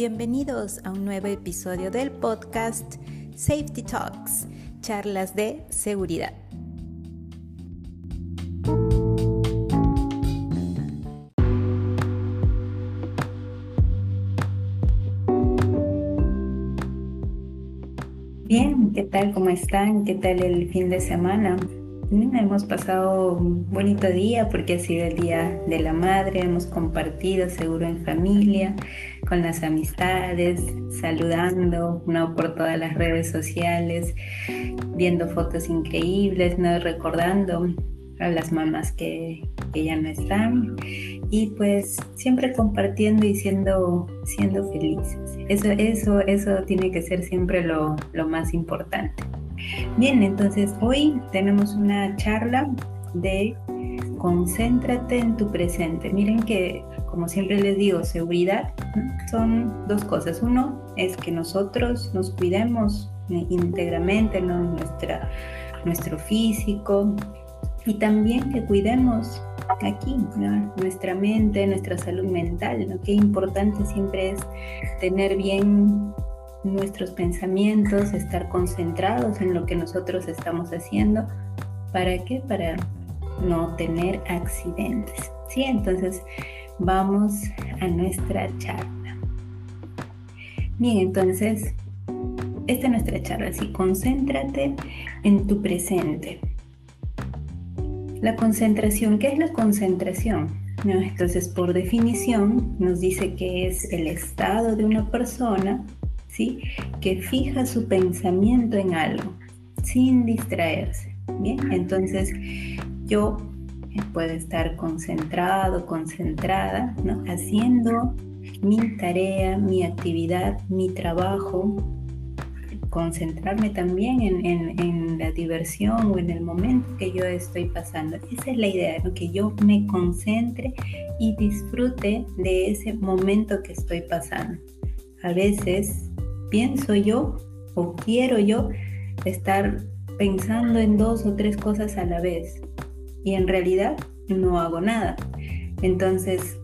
Bienvenidos a un nuevo episodio del podcast Safety Talks, charlas de seguridad. Bien, ¿qué tal? ¿Cómo están? ¿Qué tal el fin de semana? Hemos pasado un bonito día porque ha sido el Día de la Madre, hemos compartido seguro en familia, con las amistades, saludando ¿no? por todas las redes sociales, viendo fotos increíbles, recordando a las mamás que, ya no están y pues siempre compartiendo y siendo, felices. Eso, eso, eso tiene que ser siempre lo más importante. Bien, entonces hoy tenemos una charla de concéntrate en tu presente. Miren que, como siempre les digo, seguridad son dos cosas. Uno es que nosotros nos cuidemos íntegramente, Nuestra, nuestro físico y también que cuidemos aquí nuestra mente, nuestra salud mental. Lo que importante siempre es tener bien nuestros pensamientos, estar concentrados en lo que nosotros estamos haciendo. ¿Para qué? Para no tener accidentes. ¿Sí? Entonces vamos a nuestra charla. Bien, entonces, esta es nuestra charla. Sí, concéntrate en tu presente. La concentración, ¿qué es la concentración? Entonces, por definición, nos dice que es el estado de una persona que fija su pensamiento en algo sin distraerse. Bien, entonces yo puedo estar concentrado, concentrada, ¿no? haciendo mi tarea, mi actividad, mi trabajo, concentrarme también en, la diversión o en el momento que yo estoy pasando. Esa es la idea, que yo me concentre y disfrute de ese momento que estoy pasando. A veces pienso yo o quiero yo estar pensando en dos o tres cosas a la vez. Y en realidad no hago nada. Entonces,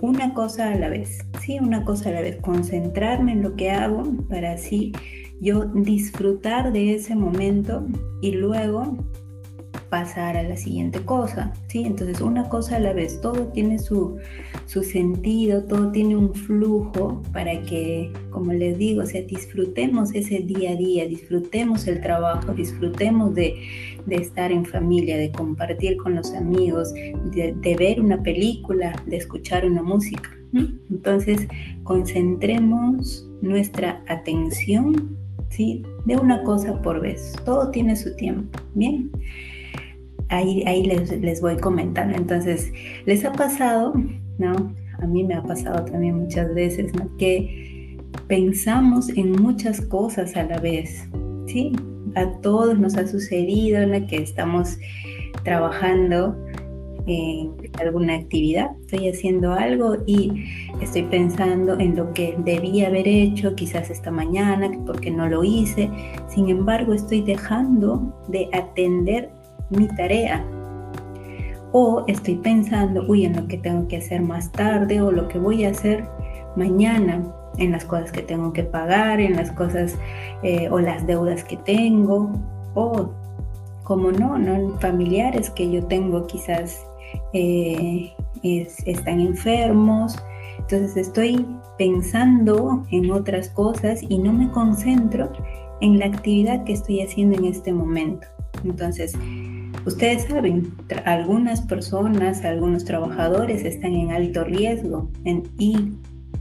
una cosa a la vez, sí, una cosa a la vez, concentrarme en lo que hago para así yo disfrutar de ese momento y luego pasar a la siguiente cosa, ¿sí? Entonces una cosa a la vez, todo tiene su, su sentido, todo tiene un flujo para que, como les digo, o disfrutemos ese día a día, disfrutemos el trabajo, disfrutemos de, de estar en familia, de compartir con los amigos, de, de ver una película, de escuchar una música. Entonces, concentremos nuestra atención ¿sí? de una cosa por vez. Todo tiene su tiempo. Bien ahí, les, voy comentando. Entonces, ¿les ha pasado? ¿No? A mí me ha pasado también muchas veces, ¿no? Que pensamos en muchas cosas a la vez, ¿sí? A todos nos ha sucedido que estamos trabajando en alguna actividad, estoy haciendo algo y estoy pensando en lo que debía haber hecho quizás esta mañana, porque no lo hice. Sin embargo, estoy dejando de atender mi tarea. O estoy pensando, uy, en lo que tengo que hacer más tarde o lo que voy a hacer mañana, en las cosas que tengo que pagar, en las cosas eh, o las deudas que tengo, o como no, no familiares que yo tengo quizás eh, están enfermos. Entonces estoy pensando en otras cosas y no me concentro en la actividad que estoy haciendo en este momento. Entonces, Ustedes saben, algunas personas, algunos trabajadores están en alto riesgo. ¿Y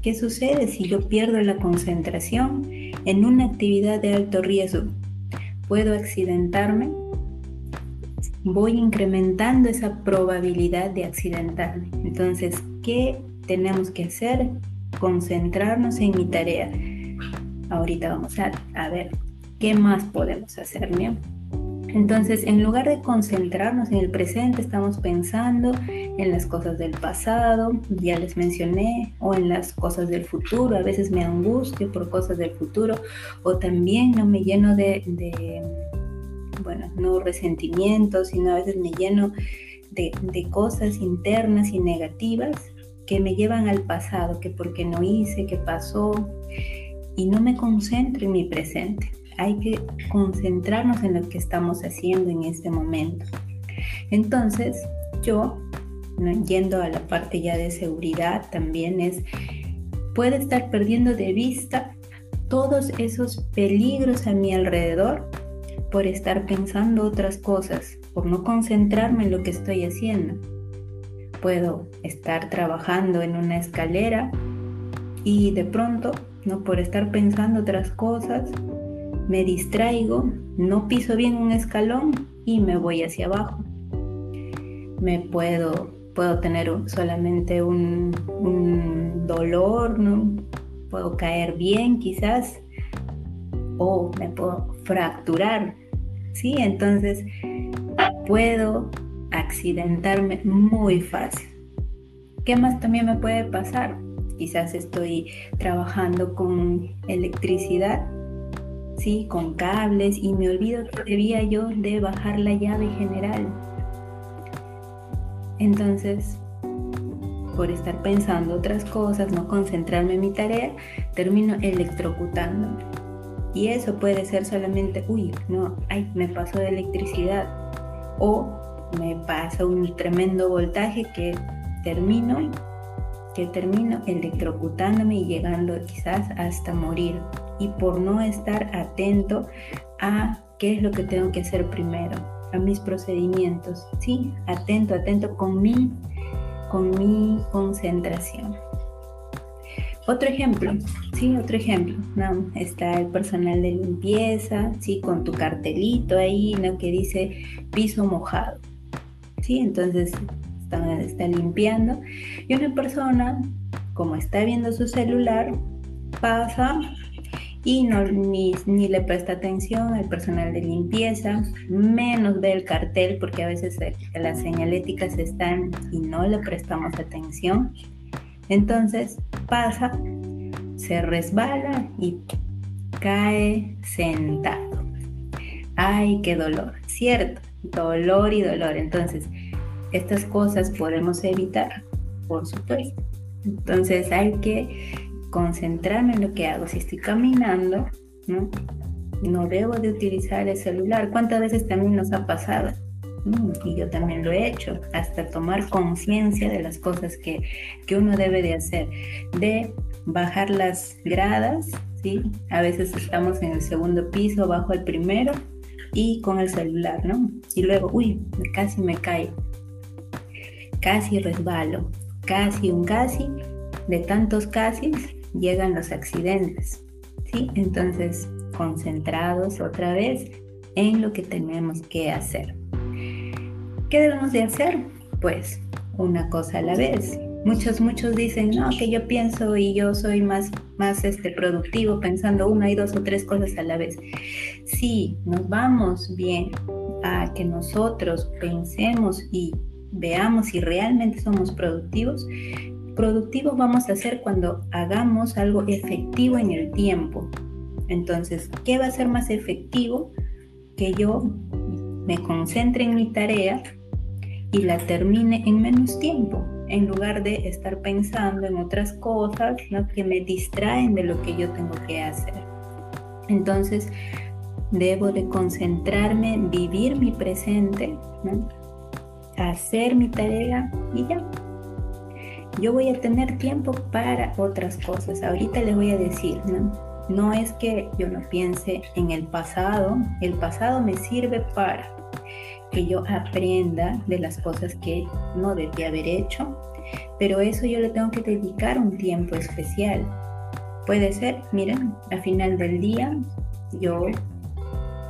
qué sucede si yo pierdo la concentración en una actividad de alto riesgo? ¿Puedo accidentarme? Voy incrementando esa probabilidad de accidentarme. Entonces, ¿qué tenemos que hacer? Concentrarnos en mi tarea. Ahorita vamos a, ver qué más podemos hacer, ¿no? Entonces, en lugar de concentrarnos en el presente, estamos pensando en las cosas del pasado, ya les mencioné, o en las cosas del futuro. A veces me angustio por cosas del futuro, o también no me lleno de, bueno, no resentimientos, sino a veces me lleno de, de cosas internas y negativas que me llevan al pasado, que porque no hice, que pasó, y no me concentro en mi presente. Hay que concentrarnos en lo que estamos haciendo en este momento. Entonces, yo, yendo a la parte ya de seguridad, también es, puede estar perdiendo de vista todos esos peligros a mi alrededor por estar pensando otras cosas, por no concentrarme en lo que estoy haciendo. Puedo estar trabajando en una escalera y de pronto, no por estar pensando otras cosas, me distraigo, no piso bien un escalón y me voy hacia abajo. Me puedo, puedo tener solamente un, un dolor, puedo caer bien quizás o me puedo fracturar, ¿sí? Entonces puedo accidentarme muy fácil. ¿Qué más también me puede pasar? Quizás estoy trabajando con electricidad, Con cables y me olvido que debía yo de bajar la llave general. Entonces por estar pensando otras cosas, no concentrarme en mi tarea, termino electrocutándome. Y eso puede ser solamente, uy, no, ay, me pasó de electricidad. O me pasa un tremendo voltaje que termino, que termino electrocutándome y llegando quizás hasta morir. Y por no estar atento a qué es lo que tengo que hacer primero, a mis procedimientos. Sí, atento, atento con mi con mi concentración. Otro ejemplo, sí, otro ejemplo. Está el personal de limpieza, sí, con tu cartelito ahí, ¿no? Que dice piso mojado, sí, entonces está, está limpiando y una persona, como está viendo su celular, pasa y no, ni, ni, le presta atención al personal de limpieza, menos ve el cartel porque a veces eh, las señaléticas están y no le prestamos atención. Entonces pasa, se resbala y cae sentado. Ay, qué dolor, cierto, dolor y dolor. Entonces, estas cosas podemos evitar, por supuesto. Entonces hay que concentrarme en lo que hago. Si estoy caminando, ¿no? No debo de utilizar el celular. ¿Cuántas veces también nos ha pasado? Mm, y yo también lo he hecho, hasta tomar conciencia de las cosas que, que uno debe de hacer, de bajar las gradas, ¿sí? A veces estamos en el segundo piso, bajo el primero y con el celular, ¿no? Y luego, uy, casi me cae, casi resbalo, casi un casi, de tantos casi llegan los accidentes. ¿sí? Entonces, concentrados otra vez en lo que tenemos que hacer. ¿Qué debemos de hacer? Pues una cosa a la vez. Muchos, muchos dicen, no, que yo pienso y yo soy más, más este, productivo pensando una y dos o tres cosas a la vez. Si nos vamos bien a que nosotros pensemos y veamos si realmente somos productivos, Productivos vamos a ser cuando hagamos algo efectivo en el tiempo. Entonces, ¿qué va a ser más efectivo? Que yo me concentre en mi tarea y la termine en menos tiempo, en lugar de estar pensando en otras cosas que me distraen de lo que yo tengo que hacer. Entonces, debo de concentrarme, vivir mi presente, hacer mi tarea y ya, yo voy a tener tiempo para otras cosas. Ahorita les voy a decir, ¿no? Es que yo no piense en el pasado, el pasado me sirve para que yo aprenda de las cosas que no debí haber hecho, pero eso yo le tengo que dedicar un tiempo especial. Puede ser, miren, a final del día yo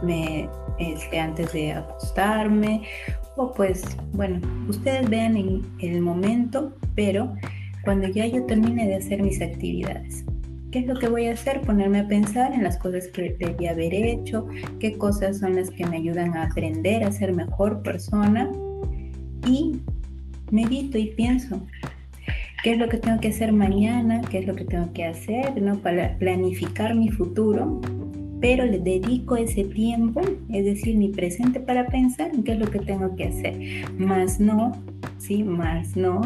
me este, antes de acostarme o pues bueno, ustedes vean en el momento, pero cuando ya yo termine de hacer mis actividades. ¿Qué es lo que voy a hacer? Ponerme a pensar en las cosas que debí haber hecho, qué cosas son las que me ayudan a aprender a ser mejor persona y medito y pienso. ¿Qué es lo que tengo que hacer mañana? ¿Qué es lo que tengo que hacer? ¿no? Para planificar mi futuro pero le dedico ese tiempo, es decir, mi presente para pensar en qué es lo que tengo que hacer, más no, sí, más no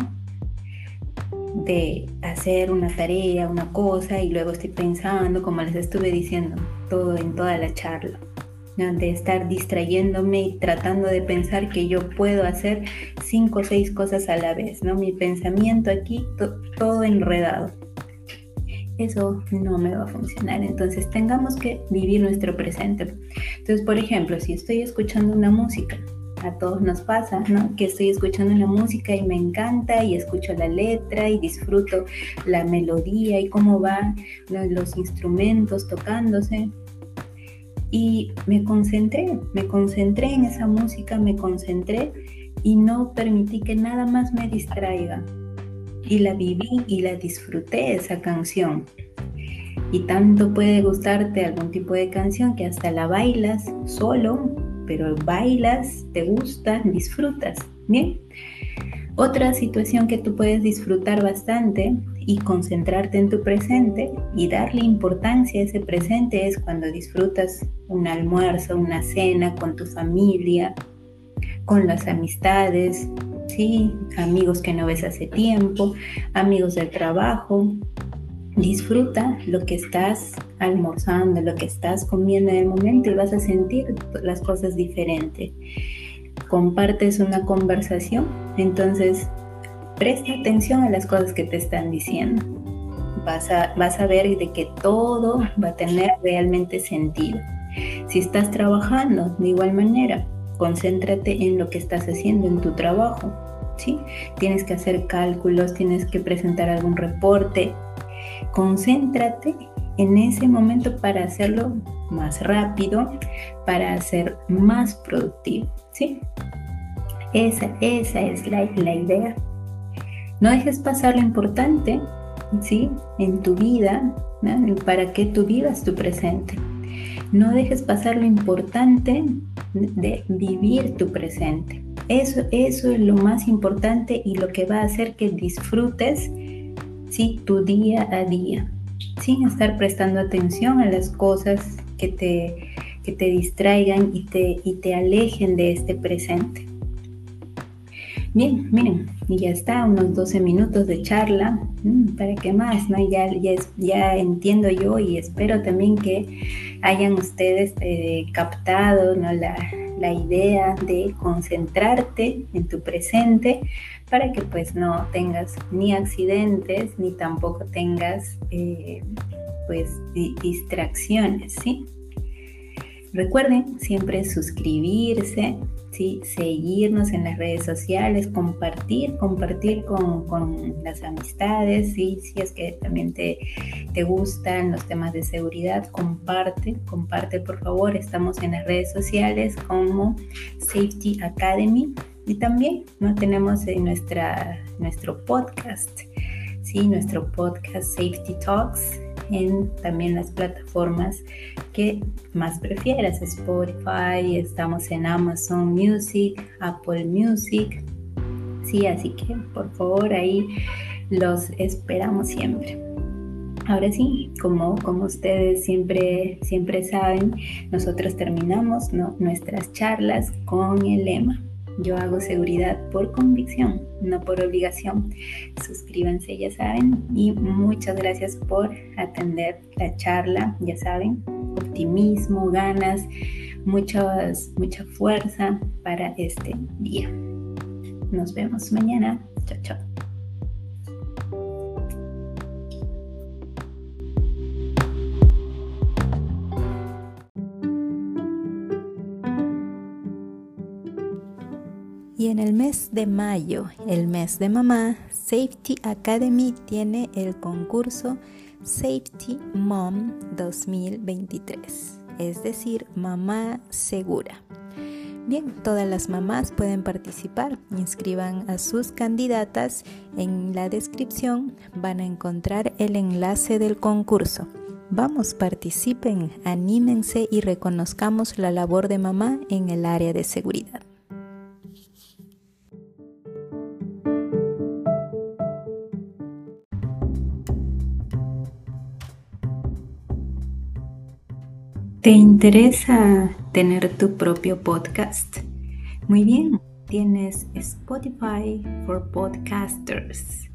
de hacer una tarea, una cosa, y luego estoy pensando, como les estuve diciendo, todo en toda la charla, de estar distrayéndome y tratando de pensar que yo puedo hacer cinco o seis cosas a la vez, ¿no? Mi pensamiento aquí, todo enredado. Eso no me va a funcionar. Entonces tengamos que vivir nuestro presente. Entonces, por ejemplo, si estoy escuchando una música, a todos nos pasa. Que estoy escuchando una música y me encanta y escucho la letra y disfruto la melodía y cómo van los instrumentos tocándose. Y me concentré, me concentré en esa música, me concentré y no permití que nada más me distraiga. Y la viví y la disfruté esa canción. Y tanto puede gustarte algún tipo de canción que hasta la bailas solo pero bailas, te gusta, disfrutas. Bien. Otra situación que tú puedes disfrutar bastante y concentrarte en tu presente y darle importancia a ese presente es cuando disfrutas un almuerzo, una cena con tu familia, con las amistades, amigos que no ves hace tiempo, amigos del trabajo, Disfruta lo que estás almorzando, lo que estás comiendo en el momento y vas a sentir las cosas diferentes. Compartes una conversación, entonces presta atención a las cosas que te están diciendo. Vas a, vas a ver de que todo va a tener realmente sentido. Si estás trabajando de igual manera, concéntrate en lo que estás haciendo en tu trabajo. ¿sí? Tienes que hacer cálculos, tienes que presentar algún reporte, Concéntrate en ese momento para hacerlo más rápido, para ser más productivo, ¿sí? Esa, esa es la, la idea. No dejes pasar lo importante, ¿sí? En tu vida, para que tú vivas tu presente. No dejes pasar lo importante de vivir tu presente. Eso, eso es lo más importante y lo que va a hacer que disfrutes ¿sí? tu día a día, sin estar prestando atención a las cosas que te, que te distraigan y te, y te alejen de este presente. Bien, miren, y ya está, unos 12 minutos de charla. Mm, ¿Para qué más? No? Ya, ya, ya entiendo yo y espero también que hayan ustedes eh, captado ¿no? la, la idea de concentrarte en tu presente para que pues no tengas ni accidentes ni tampoco tengas eh, pues distracciones, ¿sí? Recuerden siempre suscribirse, ¿sí? seguirnos en las redes sociales, compartir, compartir con, las amistades, ¿sí? si es que también te, te gustan los temas de seguridad, comparte, comparte por favor. Estamos en las redes sociales como Safety Academy y también ¿no? tenemos en nuestra, nuestro podcast, ¿sí? nuestro podcast Safety Talks en también las plataformas que más prefieras, Spotify, estamos en Amazon Music, Apple Music, sí, así que por favor ahí los esperamos siempre. Ahora sí, como, como ustedes siempre, siempre saben, nosotros terminamos nuestras charlas con el lema yo hago seguridad por convicción, no por obligación. Suscríbanse, ya saben. Y muchas gracias por atender la charla. Ya saben, optimismo, ganas, muchas, mucha fuerza para este día. Nos vemos mañana. Chao, chao. Y en el mes de mayo, el mes de mamá, Safety Academy tiene el concurso Safety Mom 2023, es decir, mamá segura. Bien, todas las mamás pueden participar. Inscriban a sus candidatas. En la descripción van a encontrar el enlace del concurso. Vamos, participen, anímense y reconozcamos la labor de mamá en el área de seguridad. ¿Te interesa tener tu propio podcast? Muy bien, tienes Spotify for Podcasters.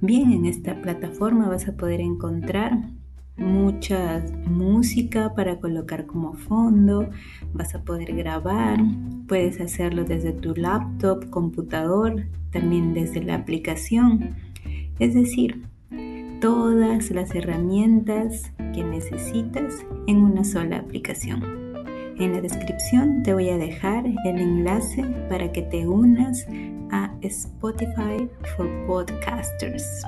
Bien, en esta plataforma vas a poder encontrar mucha música para colocar como fondo, vas a poder grabar, puedes hacerlo desde tu laptop, computador, también desde la aplicación. Es decir, todas las herramientas que necesitas en una sola aplicación. En la descripción te voy a dejar el enlace para que te unas a Spotify for Podcasters.